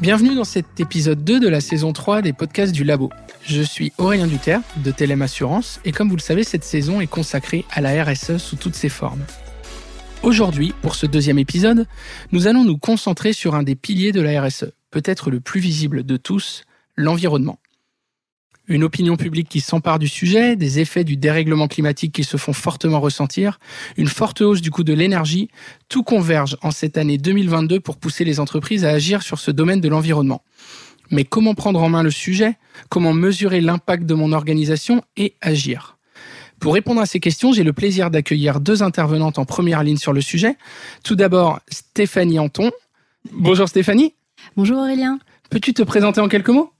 Bienvenue dans cet épisode 2 de la saison 3 des podcasts du Labo. Je suis Aurélien Duterre de Telem Assurance et comme vous le savez, cette saison est consacrée à la RSE sous toutes ses formes. Aujourd'hui, pour ce deuxième épisode, nous allons nous concentrer sur un des piliers de la RSE, peut-être le plus visible de tous, l'environnement. Une opinion publique qui s'empare du sujet, des effets du dérèglement climatique qui se font fortement ressentir, une forte hausse du coût de l'énergie, tout converge en cette année 2022 pour pousser les entreprises à agir sur ce domaine de l'environnement. Mais comment prendre en main le sujet? Comment mesurer l'impact de mon organisation et agir? Pour répondre à ces questions, j'ai le plaisir d'accueillir deux intervenantes en première ligne sur le sujet. Tout d'abord, Stéphanie Anton. Bonjour Stéphanie. Bonjour Aurélien. Peux-tu te présenter en quelques mots?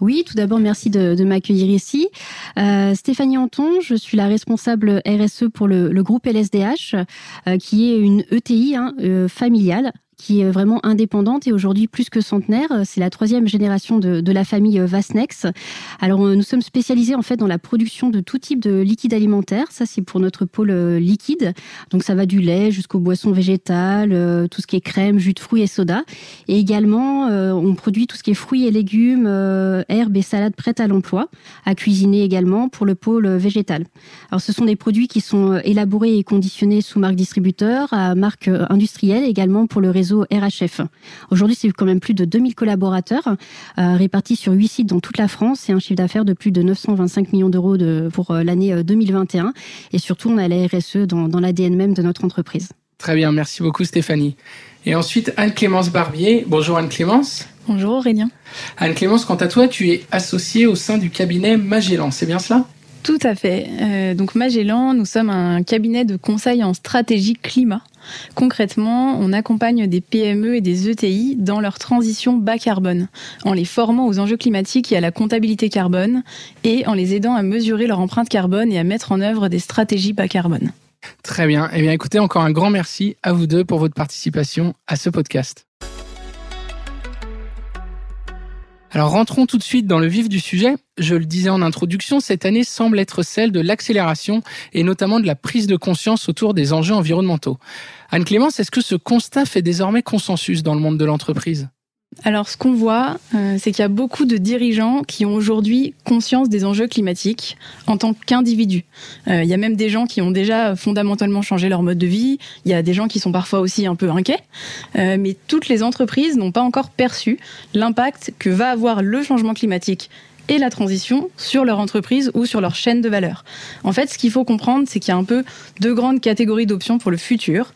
Oui, tout d'abord, merci de, m'accueillir ici. Euh, Stéphanie Anton, je suis la responsable RSE pour le, groupe LSDH, euh, qui est une ETI hein, euh, familiale qui est vraiment indépendante et aujourd'hui plus que centenaire. C'est la troisième génération de, de la famille Vasnex. Alors euh, nous sommes spécialisés en fait dans la production de tout type de liquide alimentaire. Ça c'est pour notre pôle euh, liquide. Donc ça va du lait jusqu'aux boissons végétales, euh, tout ce qui est crème, jus de fruits et soda. Et également on produit tout ce qui est fruits et légumes, herbes et salades prêtes à l'emploi, à cuisiner également pour le pôle végétal. Alors ce sont des produits qui sont élaborés et conditionnés sous marque distributeur, à marque industrielle également pour le réseau RHF. Aujourd'hui, c'est quand même plus de 2000 collaborateurs euh, répartis sur 8 sites dans toute la France et un chiffre d'affaires de plus de 925 millions d'euros pour euh, l'année 2021. Euh, et surtout, on a la RSE dans, dans l'ADN même de notre entreprise. Très bien, merci beaucoup Stéphanie. Et ensuite, Anne-Clémence Barbier. Bonjour Anne-Clémence. Bonjour Aurélien. Anne-Clémence, quant à toi, tu es associée au sein du cabinet Magellan, c'est bien cela? Tout à fait. donc Magellan, nous sommes un cabinet de conseil en stratégie climat. Concrètement, on accompagne des PME et des ETI dans leur transition bas carbone, en les formant aux enjeux climatiques et à la comptabilité carbone, et en les aidant à mesurer leur empreinte carbone et à mettre en œuvre des stratégies bas carbone. Très bien. Eh bien, écoutez, encore un grand merci à vous deux pour votre participation à ce podcast. Alors rentrons tout de suite dans le vif du sujet. Je le disais en introduction, cette année semble être celle de l'accélération et notamment de la prise de conscience autour des enjeux environnementaux. Anne-Clémence, est-ce que ce constat fait désormais consensus dans le monde de l'entreprise? Alors, ce qu'on voit, euh, c'est qu'il y a beaucoup de dirigeants qui ont aujourd'hui conscience des enjeux climatiques en tant qu'individus. Euh, il y a même des gens qui ont déjà fondamentalement changé leur mode de vie. Il y a des gens qui sont parfois aussi un peu inquiets. Euh, mais toutes les entreprises n'ont pas encore perçu l'impact que va avoir le changement climatique et la transition sur leur entreprise ou sur leur chaîne de valeur. En fait, ce qu'il faut comprendre, c'est qu'il y a un peu deux grandes catégories d'options pour le futur.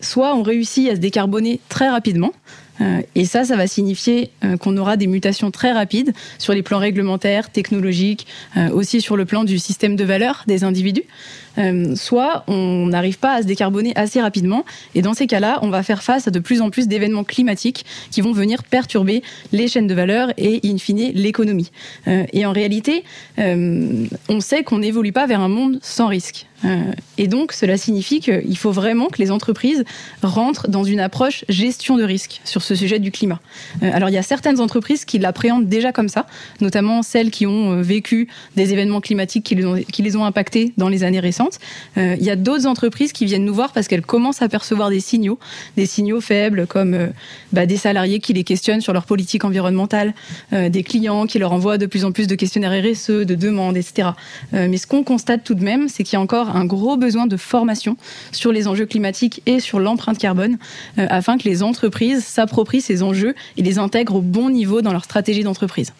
soit on réussit à se décarboner très rapidement, euh, et ça, ça va signifier euh, qu'on aura des mutations très rapides sur les plans réglementaires, technologiques, euh, aussi sur le plan du système de valeur des individus. Soit on n'arrive pas à se décarboner assez rapidement, et dans ces cas-là, on va faire face à de plus en plus d'événements climatiques qui vont venir perturber les chaînes de valeur et, in fine, l'économie. et en réalité, on sait qu'on n'évolue pas vers un monde sans risque. Euh, et donc, cela signifie qu'il faut vraiment que les entreprises rentrent dans une approche gestion de risque sur ce sujet du climat. Euh, alors, il y a certaines entreprises qui l'appréhendent déjà comme ça, notamment celles qui ont euh, vécu des événements climatiques qui les ont, qui les ont dans les années récentes. Il y a d'autres entreprises qui viennent nous voir parce qu'elles commencent à percevoir des signaux, des signaux faibles comme bah, des salariés qui les questionnent sur leur politique environnementale, des clients qui leur envoient de plus en plus de questionnaires RSE, de demandes, etc. mais ce qu'on constate tout de même, c'est qu'il y a encore un gros besoin de formation sur les enjeux climatiques et sur l'empreinte carbone euh, afin que les entreprises s'approprient ces enjeux et les intègrent au bon niveau dans leur stratégie d'entreprise.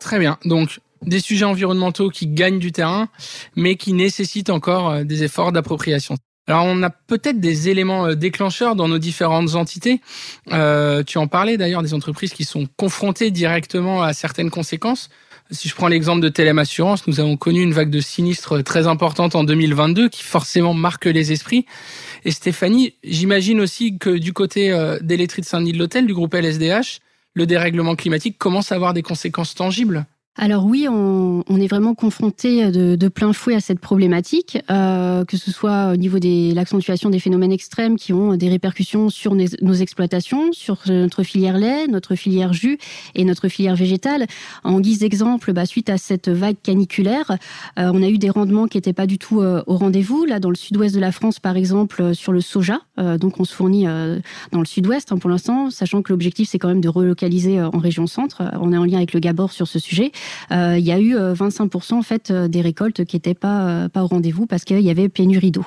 Très bien. Donc, des sujets environnementaux qui gagnent du terrain, mais qui nécessitent encore euh, des efforts d'appropriation. Alors on a peut-être des éléments euh, déclencheurs dans nos différentes entités. tu en parlais d'ailleurs des entreprises qui sont confrontées directement à certaines conséquences. Si je prends l'exemple de Telem Assurance, nous avons connu une vague de sinistres très importante en 2022 qui forcément marque les esprits. Et Stéphanie, j'imagine aussi que du côté euh, des de Saint-Denis de l'Hôtel, du groupe LSDH, le dérèglement climatique commence à avoir des conséquences tangibles. Alors oui, on, est vraiment confronté de, plein fouet à cette problématique, euh, que ce soit au niveau de l'accentuation des phénomènes extrêmes qui ont des répercussions sur nos, exploitations, sur notre filière lait, notre filière jus et notre filière végétale. En guise d'exemple, bah, suite à cette vague caniculaire, euh, on a eu des rendements qui n'étaient pas du tout euh, au rendez-vous. Là, dans le sud-ouest de la France, par exemple, sur le soja, donc on se fournit dans le sud-ouest hein, pour l'instant, sachant que l'objectif c'est quand même de relocaliser en région centre. On est en lien avec le Gabor sur ce sujet. Euh, il y a eu 25% euh, en fait euh, des récoltes qui n'étaient pas pas au rendez-vous parce qu'il y avait pénurie d'eau.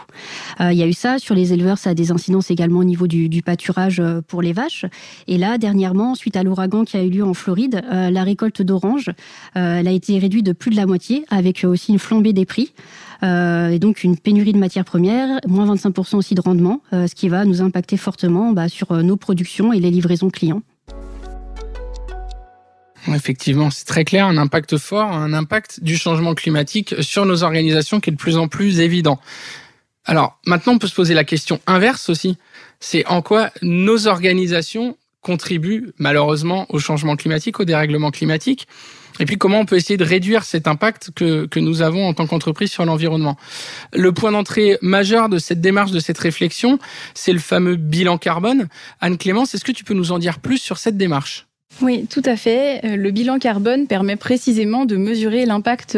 Il y a eu ça sur les éleveurs, ça a des incidences également au niveau du, du pâturage pour les vaches. Et là, dernièrement, suite à l'ouragan qui a eu lieu en Floride, la récolte d'oranges a été réduite de plus de la moitié, avec aussi une flambée des prix. Euh, et donc une pénurie de matières premières, moins 25% aussi de rendement, ce qui va nous impacter fortement bah, sur nos productions et les livraisons clients. Effectivement, c'est très clair, un impact fort, un impact du changement climatique sur nos organisations qui est de plus en plus évident. Alors maintenant, on peut se poser la question inverse aussi. C'est en quoi nos organisations contribuent malheureusement au changement climatique, au dérèglement climatique? Et puis comment on peut essayer de réduire cet impact que, que nous avons en tant qu'entreprise sur l'environnement? Le point d'entrée majeur de cette démarche, de cette réflexion, c'est le fameux bilan carbone. Anne-Clémence, est-ce que tu peux nous en dire plus sur cette démarche? Oui, tout à fait. Euh, le bilan carbone permet précisément de mesurer l'impact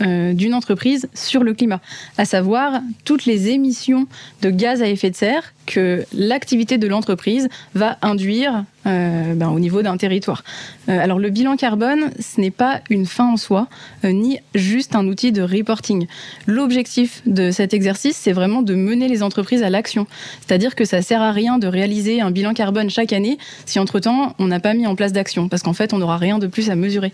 euh, d'une entreprise sur le climat, à savoir toutes les émissions de gaz à effet de serre que l'activité de l'entreprise va induire euh, ben, au niveau d'un territoire. Euh, alors le bilan carbone, ce n'est pas une fin en soi, euh, ni juste un outil de reporting. L'objectif de cet exercice, c'est vraiment de mener les entreprises à l'action. C'est-à-dire que ça sert à rien de réaliser un bilan carbone chaque année si entre-temps on n'a pas mis en place d'action, parce qu'en fait on n'aura rien de plus à mesurer.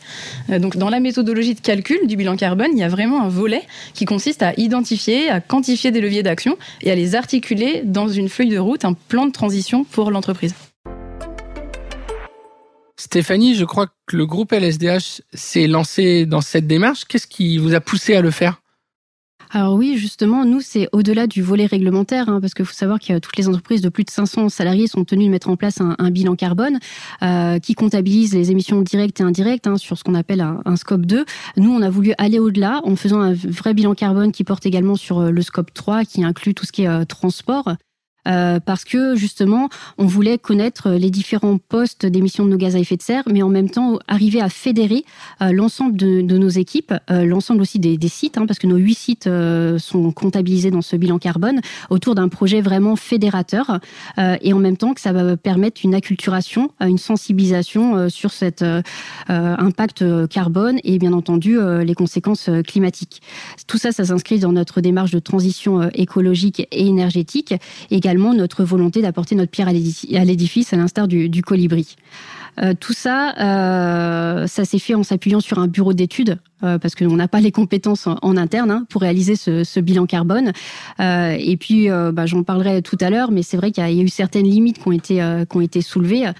donc dans la méthodologie de calcul du bilan carbone, il y a vraiment un volet qui consiste à identifier, à quantifier des leviers d'action et à les articuler dans une de route, un plan de transition pour l'entreprise. Stéphanie, je crois que le groupe LSDH s'est lancé dans cette démarche. Qu'est-ce qui vous a poussé à le faire? Alors oui, justement, nous, c'est au-delà du volet réglementaire, hein, parce qu'il faut savoir que toutes les entreprises de plus de 500 salariés sont tenues de mettre en place un, bilan carbone euh, qui comptabilise les émissions directes et indirectes hein, sur ce qu'on appelle un, scope 2. Nous, on a voulu aller au-delà en faisant un vrai bilan carbone qui porte également sur euh, le scope 3, qui inclut tout ce qui est euh, transport. Euh, parce que justement, on voulait connaître les différents postes d'émissions de nos gaz à effet de serre, mais en même temps arriver à fédérer euh, l'ensemble de, nos équipes, euh, l'ensemble aussi des, sites, hein, parce que nos huit sites sont comptabilisés dans ce bilan carbone, autour d'un projet vraiment fédérateur, et en même temps que ça va permettre une acculturation, une sensibilisation sur cet impact carbone et bien entendu les conséquences climatiques. Tout ça, ça s'inscrit dans notre démarche de transition écologique et énergétique, notre volonté d'apporter notre pierre à l'édifice, à l'instar du, colibri. Euh, tout ça, euh, ça s'est fait en s'appuyant sur un bureau d'études euh, parce qu'on n'a pas les compétences en, interne hein, pour réaliser ce, bilan carbone. Euh, et puis, euh, bah, j'en parlerai tout à l'heure, mais c'est vrai qu'il y, a eu certaines limites qui ont été, qui ont été soulevées.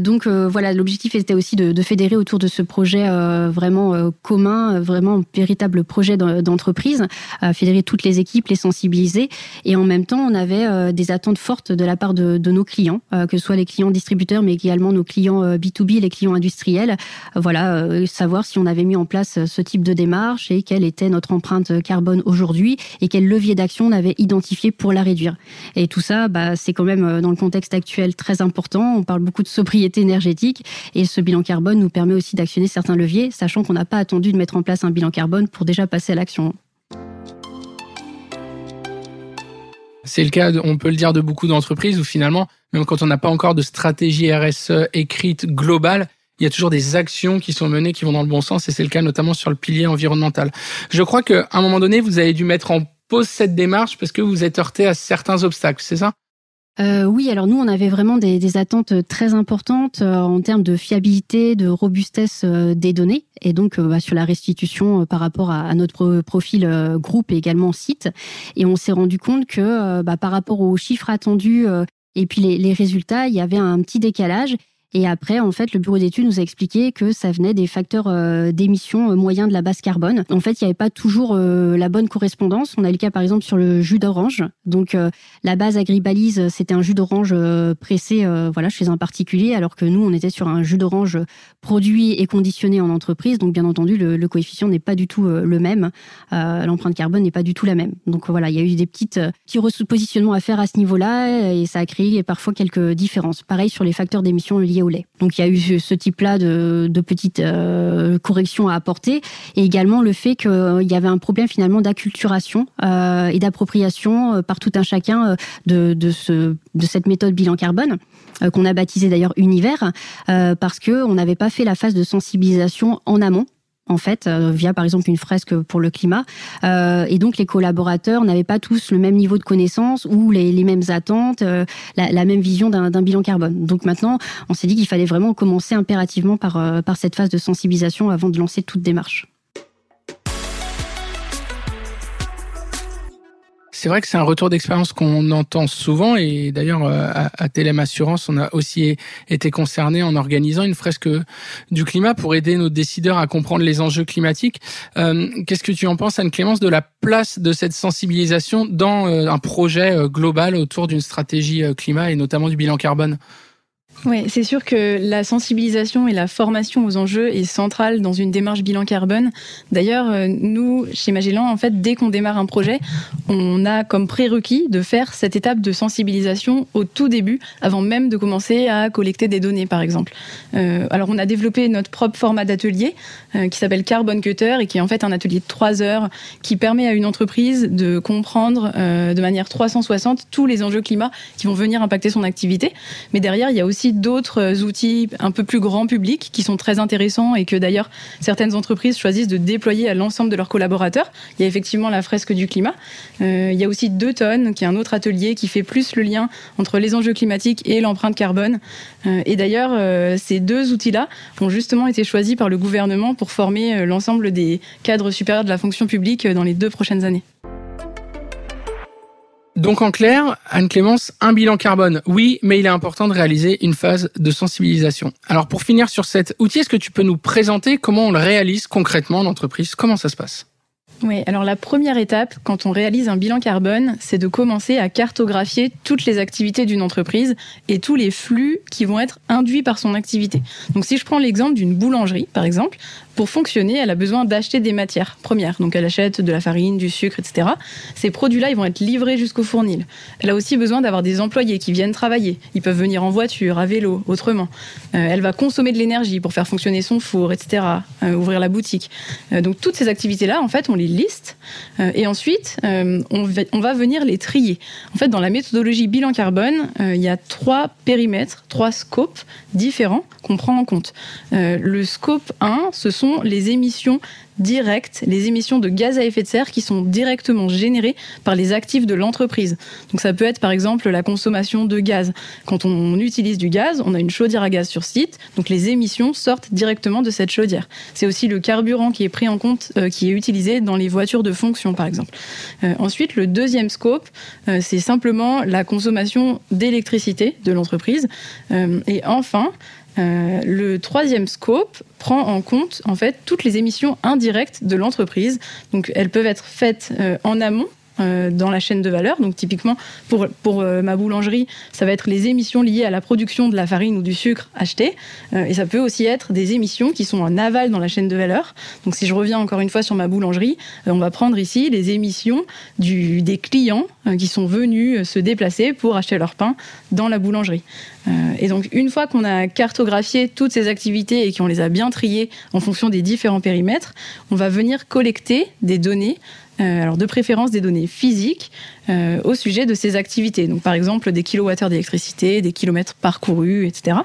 donc voilà, l'objectif était aussi de, de, fédérer autour de ce projet vraiment commun, vraiment véritable projet d'entreprise, fédérer toutes les équipes, les sensibiliser. Et en même temps, on avait des attentes fortes de la part de, de nos clients, que ce soit les clients distributeurs, mais également nos clients B2B, les clients industriels. voilà, savoir si on avait mis en place ce type de démarche et quelle était notre empreinte carbone aujourd'hui et quel levier d'action on avait identifié pour la réduire. Et tout ça, bah, c'est quand même euh, dans le contexte actuel très important. On parle beaucoup de sobriété énergétique et ce bilan carbone nous permet aussi d'actionner certains leviers, sachant qu'on n'a pas attendu de mettre en place un bilan carbone pour déjà passer à l'action. C'est le cas, on peut le dire, de beaucoup d'entreprises où finalement, même quand on n'a pas encore de stratégie RSE écrite globale, il y a toujours des actions qui sont menées qui vont dans le bon sens et c'est le cas notamment sur le pilier environnemental. Je crois qu'à un moment donné, vous avez dû mettre en pause cette démarche parce que vous êtes heurté à certains obstacles, c'est ça? Euh, oui, alors nous, on avait vraiment des, attentes très importantes euh, en termes de fiabilité, de robustesse euh, des données, et donc bah, sur la restitution par rapport à, notre profil groupe et également site. Et on s'est rendu compte que bah, par rapport aux chiffres attendus et puis les, les résultats, il y avait un petit décalage Et après, en fait, le bureau d'études nous a expliqué que ça venait des facteurs euh, d'émission moyens de la base carbone. En fait, il n'y avait pas toujours la bonne correspondance. On a eu le cas, par exemple, sur le jus d'orange. Donc, la base agribalise, c'était un jus d'orange pressé, voilà, chez un particulier, alors que nous, on était sur un jus d'orange produit et conditionné en entreprise. Donc, bien entendu, le, coefficient n'est pas du tout le même. L'empreinte carbone n'est pas du tout la même. Donc voilà, il y a eu des petites petits positionnements à faire à ce niveau-là et ça a créé parfois quelques différences. Pareil sur les facteurs d'émission liés Donc il y a eu ce type-là de, petites euh, corrections à apporter et également le fait qu'il y avait un problème finalement d'acculturation euh, et d'appropriation euh, par tout un chacun de, de, ce, de cette méthode bilan carbone qu'on a baptisé d'ailleurs univers parce que on n'avait pas fait la phase de sensibilisation en amont en fait, euh, via par exemple une fresque pour le climat. Euh, et donc les collaborateurs n'avaient pas tous le même niveau de connaissance ou les, mêmes attentes, euh, la, même vision d'un bilan carbone. Donc maintenant, on s'est dit qu'il fallait vraiment commencer impérativement par, par cette phase de sensibilisation avant de lancer toute démarche. C'est vrai que c'est un retour d'expérience qu'on entend souvent et d'ailleurs euh, à, à Assurance, on a aussi été concerné en organisant une fresque du climat pour aider nos décideurs à comprendre les enjeux climatiques. Euh, qu'est-ce que tu en penses, Anne-Clémence, de la place de cette sensibilisation dans euh, un projet global autour d'une stratégie climat et notamment du bilan carbone? Oui, c'est sûr que la sensibilisation et la formation aux enjeux est centrale dans une démarche bilan carbone. D'ailleurs, euh, nous, chez Magellan, en fait, dès qu'on démarre un projet, on a comme prérequis de faire cette étape de sensibilisation au tout début, avant même de commencer à collecter des données, par exemple. Euh, alors, on a développé notre propre format d'atelier euh, qui s'appelle Carbon Cutter et qui est en fait un atelier de trois heures qui permet à une entreprise de comprendre de manière 360 tous les enjeux climat qui vont venir impacter son activité. Mais derrière, il y a aussi d'autres outils un peu plus grand public qui sont très intéressants et que d'ailleurs certaines entreprises choisissent de déployer à l'ensemble de leurs collaborateurs. Il y a effectivement la fresque du climat. Euh, il y a aussi Deux tonnes, qui est un autre atelier qui fait plus le lien entre les enjeux climatiques et l'empreinte carbone. Euh, et d'ailleurs, euh, ces deux outils-là ont justement été choisis par le gouvernement pour former l'ensemble des cadres supérieurs de la fonction publique dans les deux prochaines années. Donc en clair, Anne-Clémence, un bilan carbone, oui, mais il est important de réaliser une phase de sensibilisation. Alors pour finir sur cet outil, est-ce que tu peux nous présenter comment on le réalise concrètement en entreprise? Comment ça se passe? Oui, alors la première étape, quand on réalise un bilan carbone, c'est de commencer à cartographier toutes les activités d'une entreprise et tous les flux qui vont être induits par son activité. Donc si je prends l'exemple d'une boulangerie, par exemple, pour fonctionner, elle a besoin d'acheter des matières premières. Donc elle achète de la farine, du sucre, etc. Ces produits-là, ils vont être livrés jusqu'au fournil. Elle a aussi besoin d'avoir des employés qui viennent travailler. Ils peuvent venir en voiture, à vélo, autrement. Euh, elle va consommer de l'énergie pour faire fonctionner son four, etc. Euh, ouvrir la boutique. Euh, donc toutes ces activités-là, en fait, on les liste et ensuite on va, on va venir les trier. En fait, dans la méthodologie bilan carbone, il y a trois périmètres, trois scopes différents qu'on prend en compte. le scope 1, ce sont les émissions directes, les émissions de gaz à effet de serre qui sont directement générées par les actifs de l'entreprise. Donc ça peut être par exemple la consommation de gaz. Quand on utilise du gaz, on a une chaudière à gaz sur site, donc les émissions sortent directement de cette chaudière. C'est aussi le carburant qui est pris en compte, euh, qui est utilisé dans les voitures de fonction par exemple. Euh, ensuite, le deuxième scope, euh, c'est simplement la consommation d'électricité de l'entreprise. et enfin, euh, le troisième scope prend en compte en fait toutes les émissions indirectes de l'entreprise. Donc elles peuvent être faites euh, en amont euh, dans la chaîne de valeur. Donc typiquement pour, pour ma boulangerie, ça va être les émissions liées à la production de la farine ou du sucre acheté. et ça peut aussi être des émissions qui sont en aval dans la chaîne de valeur. Donc si je reviens encore une fois sur ma boulangerie, on va prendre ici les émissions des clients qui sont venus se déplacer pour acheter leur pain dans la boulangerie. Euh, et donc, une fois qu'on a cartographié toutes ces activités et qu'on les a bien triées en fonction des différents périmètres, on va venir collecter des données euh, alors de préférence des données physiques euh, au sujet de ces activités. Donc par exemple des kilowattheures d'électricité, des kilomètres parcourus, etc.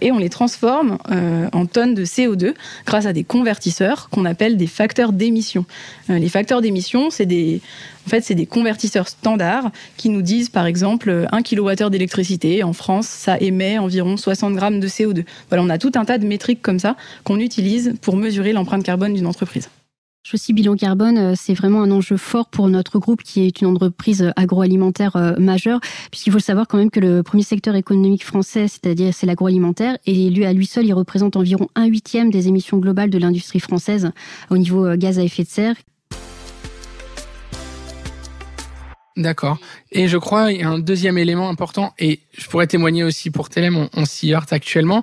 et on les transforme en tonnes de CO2 grâce à des convertisseurs qu'on appelle des facteurs d'émission. les facteurs d'émission, c'est des en fait, c'est des convertisseurs standards qui nous disent, par exemple, 1 kWh d'électricité en France, ça émet environ 60 grammes de CO2. Voilà, on a tout un tas de métriques comme ça qu'on utilise pour mesurer l'empreinte carbone d'une entreprise. Aussi, bilan carbone, euh, c'est vraiment un enjeu fort pour notre groupe qui est une entreprise agroalimentaire euh, majeure, puisqu'il faut savoir quand même que le premier secteur économique français, c'est-à-dire c'est l'agroalimentaire, et lui à lui seul, il représente environ un huitième des émissions globales de l'industrie française au niveau euh, gaz à effet de serre. D'accord. Et je crois, il y a un deuxième élément important, et je pourrais témoigner aussi pour Telem, on, s'y heurte actuellement.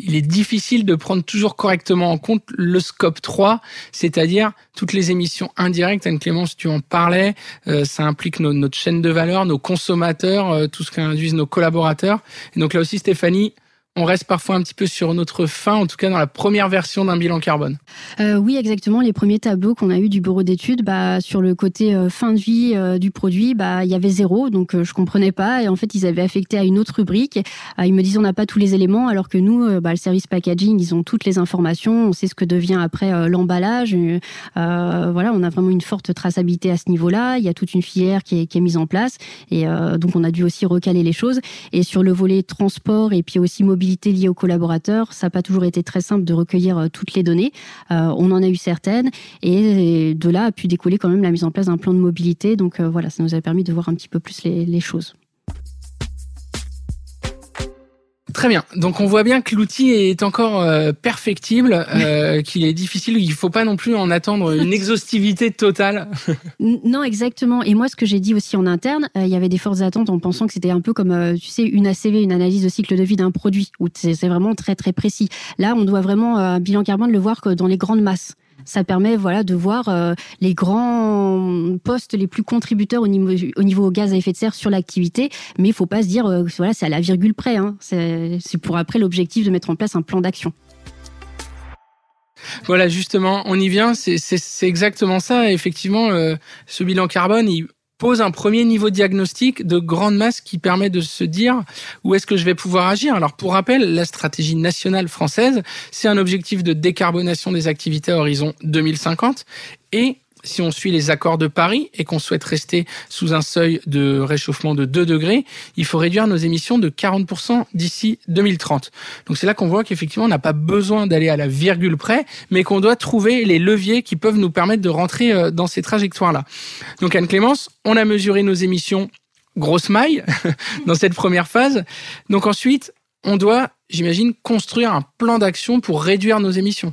Il est difficile de prendre toujours correctement en compte le scope 3, c'est-à-dire toutes les émissions indirectes. Anne-Clémence, tu en parlais, euh, ça implique notre chaîne de valeur, nos consommateurs, euh, tout ce qu'induisent nos collaborateurs. Et donc là aussi, Stéphanie, on reste parfois un petit peu sur notre fin, en tout cas dans la première version d'un bilan carbone. Euh, oui, exactement. Les premiers tableaux qu'on a eu du bureau d'études, bah, sur le côté euh, fin de vie euh, du produit, bah, il y avait zéro, donc je comprenais pas. Et en fait, ils avaient affecté à une autre rubrique. ils me disent on n'a pas tous les éléments, alors que nous, bah, le service packaging, ils ont toutes les informations. On sait ce que devient après l'emballage. voilà, on a vraiment une forte traçabilité à ce niveau-là. Il y a toute une filière qui est, qui est mise en place, et donc on a dû aussi recaler les choses. Et sur le volet transport et puis aussi mobilité liées aux collaborateurs. Ça n'a pas toujours été très simple de recueillir euh, toutes les données. Euh, on en a eu certaines et de là a pu découler quand même la mise en place d'un plan de mobilité. Donc euh, voilà, ça nous a permis de voir un petit peu plus les choses. Très bien. Donc on voit bien que l'outil est encore euh, perfectible, euh, qu'il est difficile, il ne faut pas non plus en attendre une exhaustivité totale. non, exactement. Et moi, ce que j'ai dit aussi en interne, euh, il y avait des fortes attentes en pensant que c'était un peu comme, tu sais, une ACV, une analyse de cycle de vie d'un produit, où c'est vraiment très très précis. Là, on doit vraiment un bilan carbone le voir que dans les grandes masses. Ça permet voilà de voir euh, les grands postes les plus contributeurs au niveau, au niveau gaz à effet de serre sur l'activité, mais il faut pas se dire euh, voilà c'est à la virgule près. Hein. C'est pour après l'objectif de mettre en place un plan d'action. Voilà, justement, on y vient. C'est exactement ça. Effectivement, euh, ce bilan carbone, il, pose un premier niveau diagnostic de grande masse qui permet de se dire où est-ce que je vais pouvoir agir. Alors pour rappel, la stratégie nationale française, c'est un objectif de décarbonation des activités à horizon 2050 et si on suit les accords de Paris et qu'on souhaite rester sous un seuil de réchauffement de 2 degrés, il faut réduire nos émissions de 40% d'ici 2030. Donc c'est là qu'on voit qu'effectivement on n'a pas besoin d'aller à la virgule près, mais qu'on doit trouver les leviers qui peuvent nous permettre de rentrer euh, dans ces trajectoires-là. Donc Anne-Clémence, on a mesuré nos émissions grosse maille dans cette première phase. Donc ensuite, on doit, j'imagine, construire un plan d'action pour réduire nos émissions.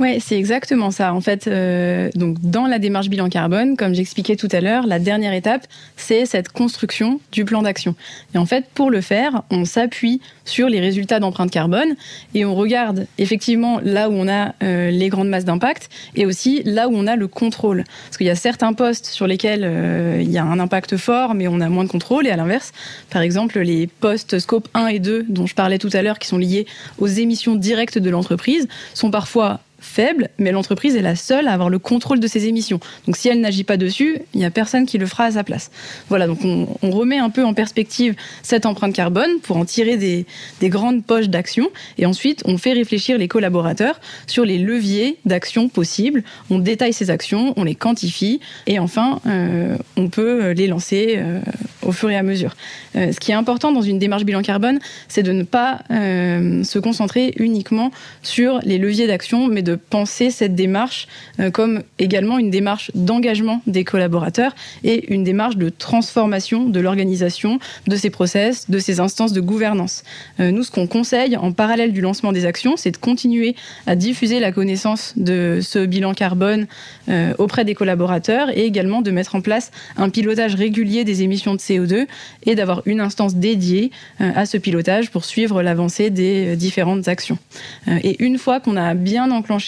Ouais, c'est exactement ça. En fait, euh, donc dans la démarche bilan carbone, comme j'expliquais tout à l'heure, la dernière étape, c'est cette construction du plan d'action. Et en fait, pour le faire, on s'appuie sur les résultats d'empreinte carbone et on regarde effectivement là où on a euh, les grandes masses d'impact et aussi là où on a le contrôle. Parce qu'il y a certains postes sur lesquels euh, il y a un impact fort, mais on a moins de contrôle. Et à l'inverse, par exemple, les postes scope 1 et 2 dont je parlais tout à l'heure, qui sont liés aux émissions directes de l'entreprise, sont parfois faible, mais l'entreprise est la seule à avoir le contrôle de ses émissions. Donc si elle n'agit pas dessus, il n'y a personne qui le fera à sa place. Voilà, donc on, remet un peu en perspective cette empreinte carbone pour en tirer des, grandes poches d'action, et ensuite on fait réfléchir les collaborateurs sur les leviers d'action possibles. On détaille ces actions, on les quantifie, et enfin euh, on peut les lancer euh, au fur et à mesure. Euh, ce qui est important dans une démarche bilan carbone, c'est de ne pas se concentrer uniquement sur les leviers d'action, mais de penser cette démarche euh, comme également une démarche d'engagement des collaborateurs et une démarche de transformation de l'organisation, de ses process, de ses instances de gouvernance. Euh, nous, ce qu'on conseille en parallèle du lancement des actions, c'est de continuer à diffuser la connaissance de ce bilan carbone euh, auprès des collaborateurs et également de mettre en place un pilotage régulier des émissions de CO2 et d'avoir une instance dédiée à ce pilotage pour suivre l'avancée des différentes actions. et une fois qu'on a bien enclenché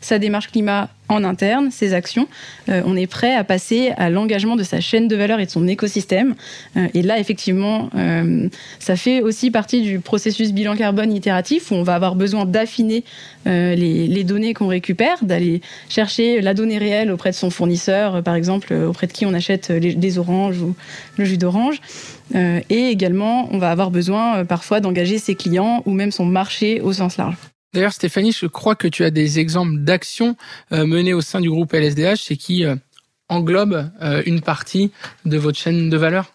sa démarche climat en interne, ses actions, euh, on est prêt à passer à l'engagement de sa chaîne de valeur et de son écosystème. Euh, et là, effectivement, euh, ça fait aussi partie du processus bilan carbone itératif où on va avoir besoin d'affiner les, données qu'on récupère, d'aller chercher la donnée réelle auprès de son fournisseur, par exemple, auprès de qui on achète les, oranges ou le jus d'orange. et également, on va avoir besoin parfois d'engager ses clients ou même son marché au sens large. D'ailleurs, Stéphanie, je crois que tu as des exemples d'actions euh, menées au sein du groupe LSDH et qui euh, englobent euh, une partie de votre chaîne de valeur.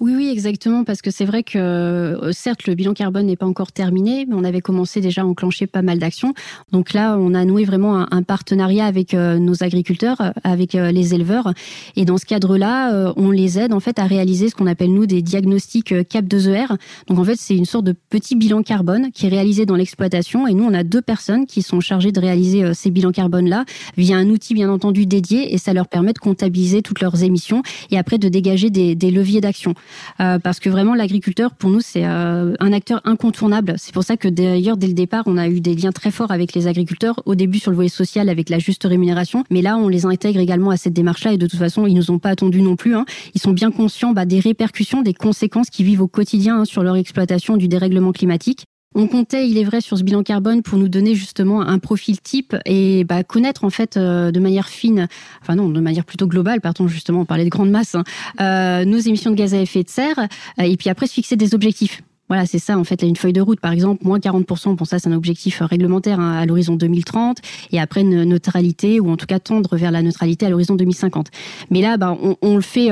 Oui, oui, exactement, parce que c'est vrai que euh, certes, le bilan carbone n'est pas encore terminé, mais on avait commencé déjà à enclencher pas mal d'actions. Donc là, on a noué vraiment un, partenariat avec euh, nos agriculteurs, euh, avec les éleveurs, et dans ce cadre-là, on les aide en fait à réaliser ce qu'on appelle nous des diagnostics CAP 2ER. Donc en fait, c'est une sorte de petit bilan carbone qui est réalisé dans l'exploitation, et nous, on a deux personnes qui sont chargées de réaliser ces bilans carbone-là via un outil bien entendu dédié, et ça leur permet de comptabiliser toutes leurs émissions et après de dégager des, des leviers d'action. Euh, parce que vraiment l'agriculteur, pour nous, c'est euh, un acteur incontournable. C'est pour ça que d'ailleurs, dès le départ, on a eu des liens très forts avec les agriculteurs, au début sur le volet social avec la juste rémunération, mais là, on les intègre également à cette démarche-là, et de toute façon, ils nous ont pas attendus non plus. Hein. Ils sont bien conscients bah, des répercussions, des conséquences qu'ils vivent au quotidien hein, sur leur exploitation du dérèglement climatique. On comptait, il est vrai, sur ce bilan carbone pour nous donner justement un profil type et bah, connaître en fait euh, de manière fine, enfin non, de manière plutôt globale, pardon, justement, on parlait de grandes masses, hein, euh, nos émissions de gaz à effet de serre, euh, et puis après se fixer des objectifs. Voilà, c'est ça en fait, une feuille de route, par exemple, moins 40%, pour ça c'est un objectif réglementaire hein, à l'horizon 2030, et après une neutralité, ou en tout cas tendre vers la neutralité à l'horizon 2050. Mais là, bah, on, on le fait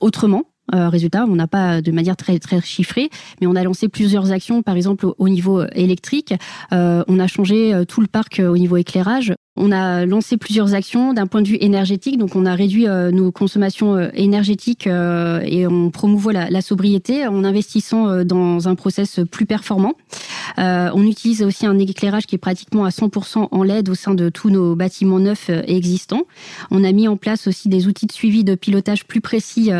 autrement, euh, résultat, on n'a pas de manière très très chiffrée, mais on a lancé plusieurs actions, par exemple au, niveau électrique. Euh, on a changé euh, tout le parc au niveau éclairage. On a lancé plusieurs actions d'un point de vue énergétique, donc on a réduit nos consommations énergétiques et on promouvoit la, la, sobriété en investissant dans un process plus performant. On utilise aussi un éclairage qui est pratiquement à 100% en LED au sein de tous nos bâtiments neufs et existants. On a mis en place aussi des outils de suivi de pilotage plus précis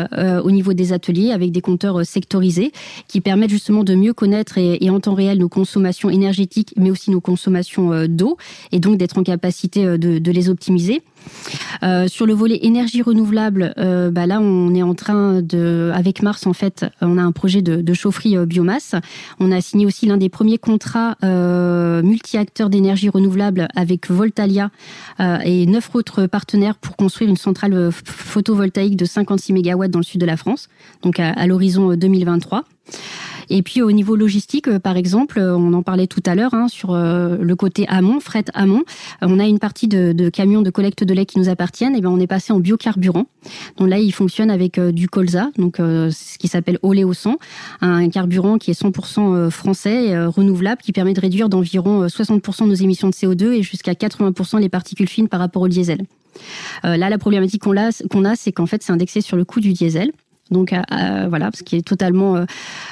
au niveau des ateliers avec des compteurs euh, sectorisés qui permettent justement de mieux connaître et, en temps réel nos consommations énergétiques, mais aussi nos consommations euh, d'eau, et donc d'être en capacité euh, de, les optimiser. Sur le volet énergie renouvelable, bah là on est en train de, avec Mars en fait, on a un projet de, chaufferie biomasse. On a signé aussi l'un des premiers contrats multi-acteurs d'énergie renouvelable avec Voltalia et neuf autres partenaires pour construire une centrale photovoltaïque de 56 MW dans le sud de la France donc à, l'horizon 2023. Euh, et puis au niveau logistique, euh, par exemple, euh, on en parlait tout à l'heure hein, sur le côté amont, fret amont, on a une partie de, camions de collecte de lait qui nous appartiennent. Et ben on est passé en biocarburant. Donc là, il fonctionne avec du colza, donc ce qui s'appelle oléosan, un carburant qui est 100% français, renouvelable, qui permet de réduire d'environ 60% nos émissions de CO2 et jusqu'à 80% les particules fines par rapport au diesel. là, la problématique qu'on a, qu'on a c'est qu'en fait, c'est indexé sur le coût du diesel. Donc euh, euh, voilà, ce qui est totalement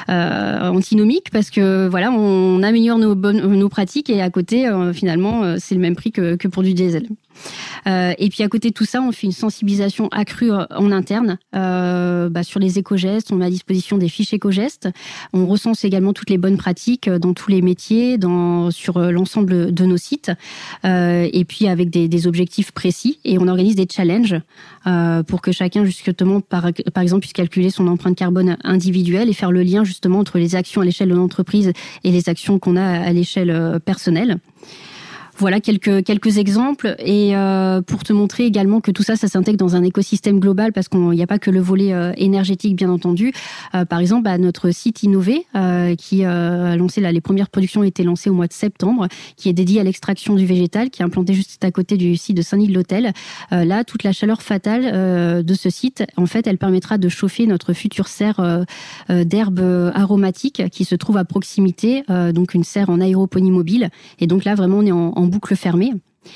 euh, antinomique parce que voilà, on améliore nos bonnes nos pratiques et à côté finalement c'est le même prix que, que pour du diesel. Euh, et puis à côté de tout ça, on fait une sensibilisation accrue euh, en interne euh, bah, sur les éco-gestes. On met à disposition des fiches éco-gestes. On recense également toutes les bonnes pratiques dans tous les métiers, sur l'ensemble de nos sites. et puis avec des, des, objectifs précis. Et on organise des challenges pour que chacun justement, par, par exemple, puisse calculer son empreinte carbone individuelle et faire le lien justement entre les actions à l'échelle de l'entreprise et les actions qu'on a à l'échelle personnelle. Voilà quelques quelques exemples et euh, pour te montrer également que tout ça, ça s'intègre dans un écosystème global parce qu'il n'y a pas que le volet euh, énergétique, bien entendu. Euh, par exemple, bah, notre site Innové qui a lancé là, les premières productions ont été lancées au mois de septembre, qui est dédié à l'extraction du végétal, qui est implanté juste à côté du site de Saint-Denis-de-l'Hôtel. là, toute la chaleur fatale de ce site, en fait, elle permettra de chauffer notre future serre d'herbes aromatiques qui se trouve à proximité, donc une serre en aéroponie mobile. Et donc là, vraiment, on est en, en boucle fermée.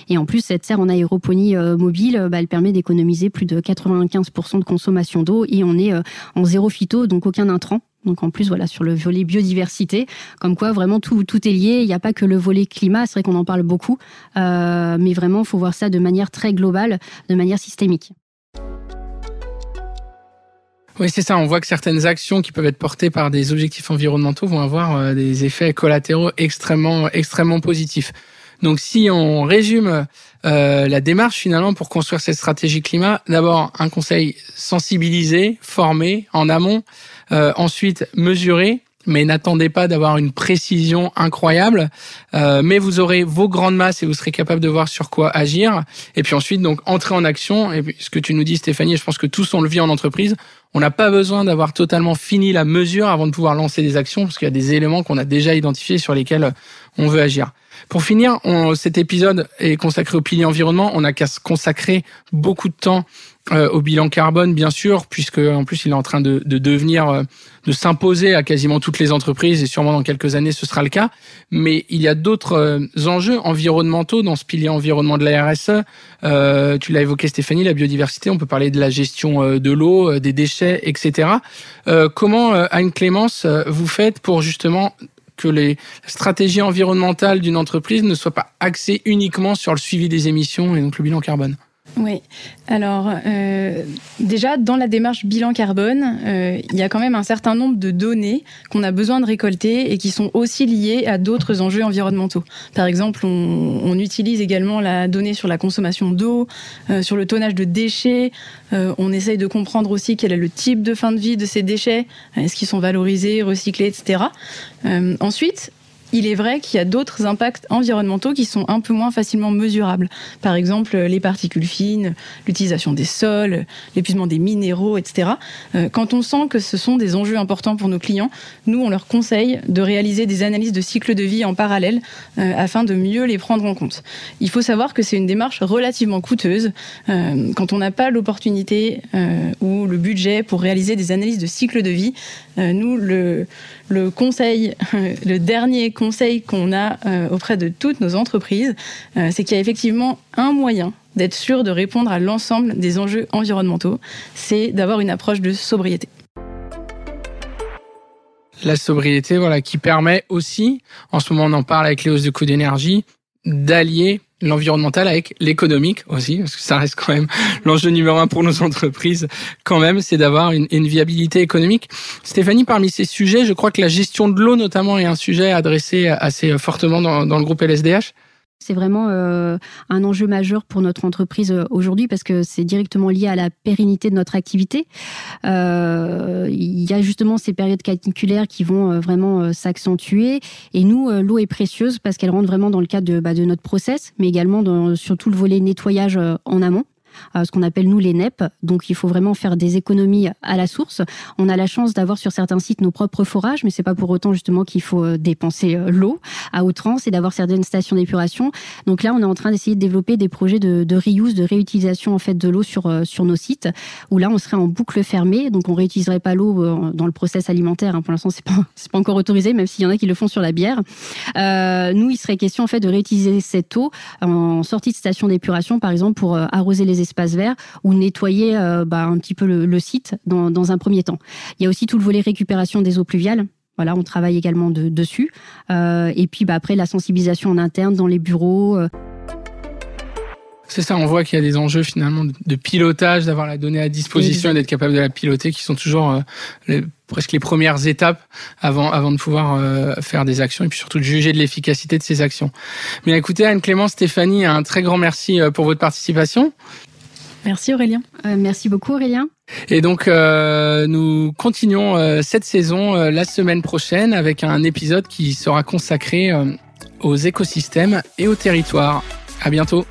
Et en plus, cette serre en aéroponie euh, mobile, bah, elle permet d'économiser plus de 95% de consommation d'eau et on est euh, en zéro phyto, donc aucun intrant. Donc en plus, voilà, sur le volet biodiversité, comme quoi vraiment tout, tout est lié. Il n'y a pas que le volet climat, c'est vrai qu'on en parle beaucoup, euh, mais vraiment, il faut voir ça de manière très globale, de manière systémique. Oui, c'est ça. On voit que certaines actions qui peuvent être portées par des objectifs environnementaux vont avoir des effets collatéraux extrêmement, extrêmement positifs. Donc si on résume euh, la démarche finalement pour construire cette stratégie climat, d'abord un conseil sensibilisé, formé en amont, euh, ensuite mesurer mais n'attendez pas d'avoir une précision incroyable. Euh, mais vous aurez vos grandes masses et vous serez capable de voir sur quoi agir. Et puis ensuite, donc entrer en action. Et puis, ce que tu nous dis, Stéphanie, je pense que tous on le vit en entreprise. On n'a pas besoin d'avoir totalement fini la mesure avant de pouvoir lancer des actions, parce qu'il y a des éléments qu'on a déjà identifiés sur lesquels on veut agir. Pour finir, on, cet épisode est consacré au pilier environnement. On a qu'à consacrer beaucoup de temps euh, au bilan carbone, bien sûr, puisque en plus il est en train de, de devenir, euh, de s'imposer à quasiment toutes les entreprises, et sûrement dans quelques années ce sera le cas. Mais il y a d'autres euh, enjeux environnementaux dans ce pilier environnement de la RSE. Euh, tu l'as évoqué, Stéphanie, la biodiversité. On peut parler de la gestion de l'eau, des déchets, etc. comment, Anne Clémence, vous faites pour justement que les stratégies environnementales d'une entreprise ne soient pas axées uniquement sur le suivi des émissions et donc le bilan carbone oui, alors euh, déjà dans la démarche bilan carbone, euh, il y a quand même un certain nombre de données qu'on a besoin de récolter et qui sont aussi liées à d'autres enjeux environnementaux. Par exemple, on, utilise également la donnée sur la consommation d'eau, euh, sur le tonnage de déchets. on essaye de comprendre aussi quel est le type de fin de vie de ces déchets, est-ce qu'ils sont valorisés, recyclés, etc. ensuite, il est vrai qu'il y a d'autres impacts environnementaux qui sont un peu moins facilement mesurables. Par exemple, les particules fines, l'utilisation des sols, l'épuisement des minéraux, etc. Euh, quand on sent que ce sont des enjeux importants pour nos clients, nous, on leur conseille de réaliser des analyses de cycle de vie en parallèle euh, afin de mieux les prendre en compte. Il faut savoir que c'est une démarche relativement coûteuse. Euh, quand on n'a pas l'opportunité ou le budget pour réaliser des analyses de cycle de vie, nous, le, le conseil, le dernier conseil qu'on a euh, auprès de toutes nos entreprises, euh, c'est qu'il y a effectivement un moyen d'être sûr de répondre à l'ensemble des enjeux environnementaux, c'est d'avoir une approche de sobriété. La sobriété, voilà, qui permet aussi, en ce moment on en parle avec les hausses de coûts d'énergie, d'allier l'environnemental avec l'économique aussi, parce que ça reste quand même l'enjeu numéro un pour nos entreprises, quand même, c'est d'avoir une, viabilité économique. Stéphanie, parmi ces sujets, je crois que la gestion de l'eau notamment est un sujet adressé assez fortement dans, dans le groupe LSDH. C'est vraiment euh, un enjeu majeur pour notre entreprise euh, aujourd'hui parce que c'est directement lié à la pérennité de notre activité. Euh, il y a justement ces périodes caniculaires qui vont vraiment s'accentuer. Et nous, l'eau est précieuse parce qu'elle rentre vraiment dans le cadre de, bah, notre process, mais également dans, sur tout le volet nettoyage en amont. Euh, ce qu'on appelle nous les NEP. Donc il faut vraiment faire des économies à la source. On a la chance d'avoir sur certains sites nos propres forages, mais c'est pas pour autant justement qu'il faut euh, dépenser euh, l'eau à outrance et d'avoir certaines stations d'épuration. Donc là, on est en train d'essayer de développer des projets de, reuse, de réutilisation en fait de l'eau sur sur nos sites, où là on serait en boucle fermée, donc on réutiliserait pas l'eau dans le process alimentaire. Hein. Pour l'instant, c'est pas pas encore autorisé, même s'il y en a qui le font sur la bière. Nous, il serait question en fait de réutiliser cette eau en sortie de station d'épuration, par exemple, pour arroser les espaces verts ou nettoyer euh, bah, un petit peu le, site dans, dans, un premier temps. Il y a aussi tout le volet récupération des eaux pluviales. Voilà, on travaille également de, dessus. Euh, et puis bah, après, la sensibilisation en interne dans les bureaux. Euh. C'est ça, on voit qu'il y a des enjeux finalement de pilotage, d'avoir la donnée à disposition et d'être capable de la piloter, qui sont toujours presque les premières étapes avant, avant de pouvoir faire des actions et puis surtout de juger de l'efficacité de ces actions. Mais écoutez, Anne-Clément, Stéphanie, un très grand merci pour votre participation. Merci Aurélien. Euh, merci beaucoup Aurélien. Et donc euh, nous continuons euh, cette saison la semaine prochaine avec un épisode qui sera consacré aux écosystèmes et aux territoires. À bientôt.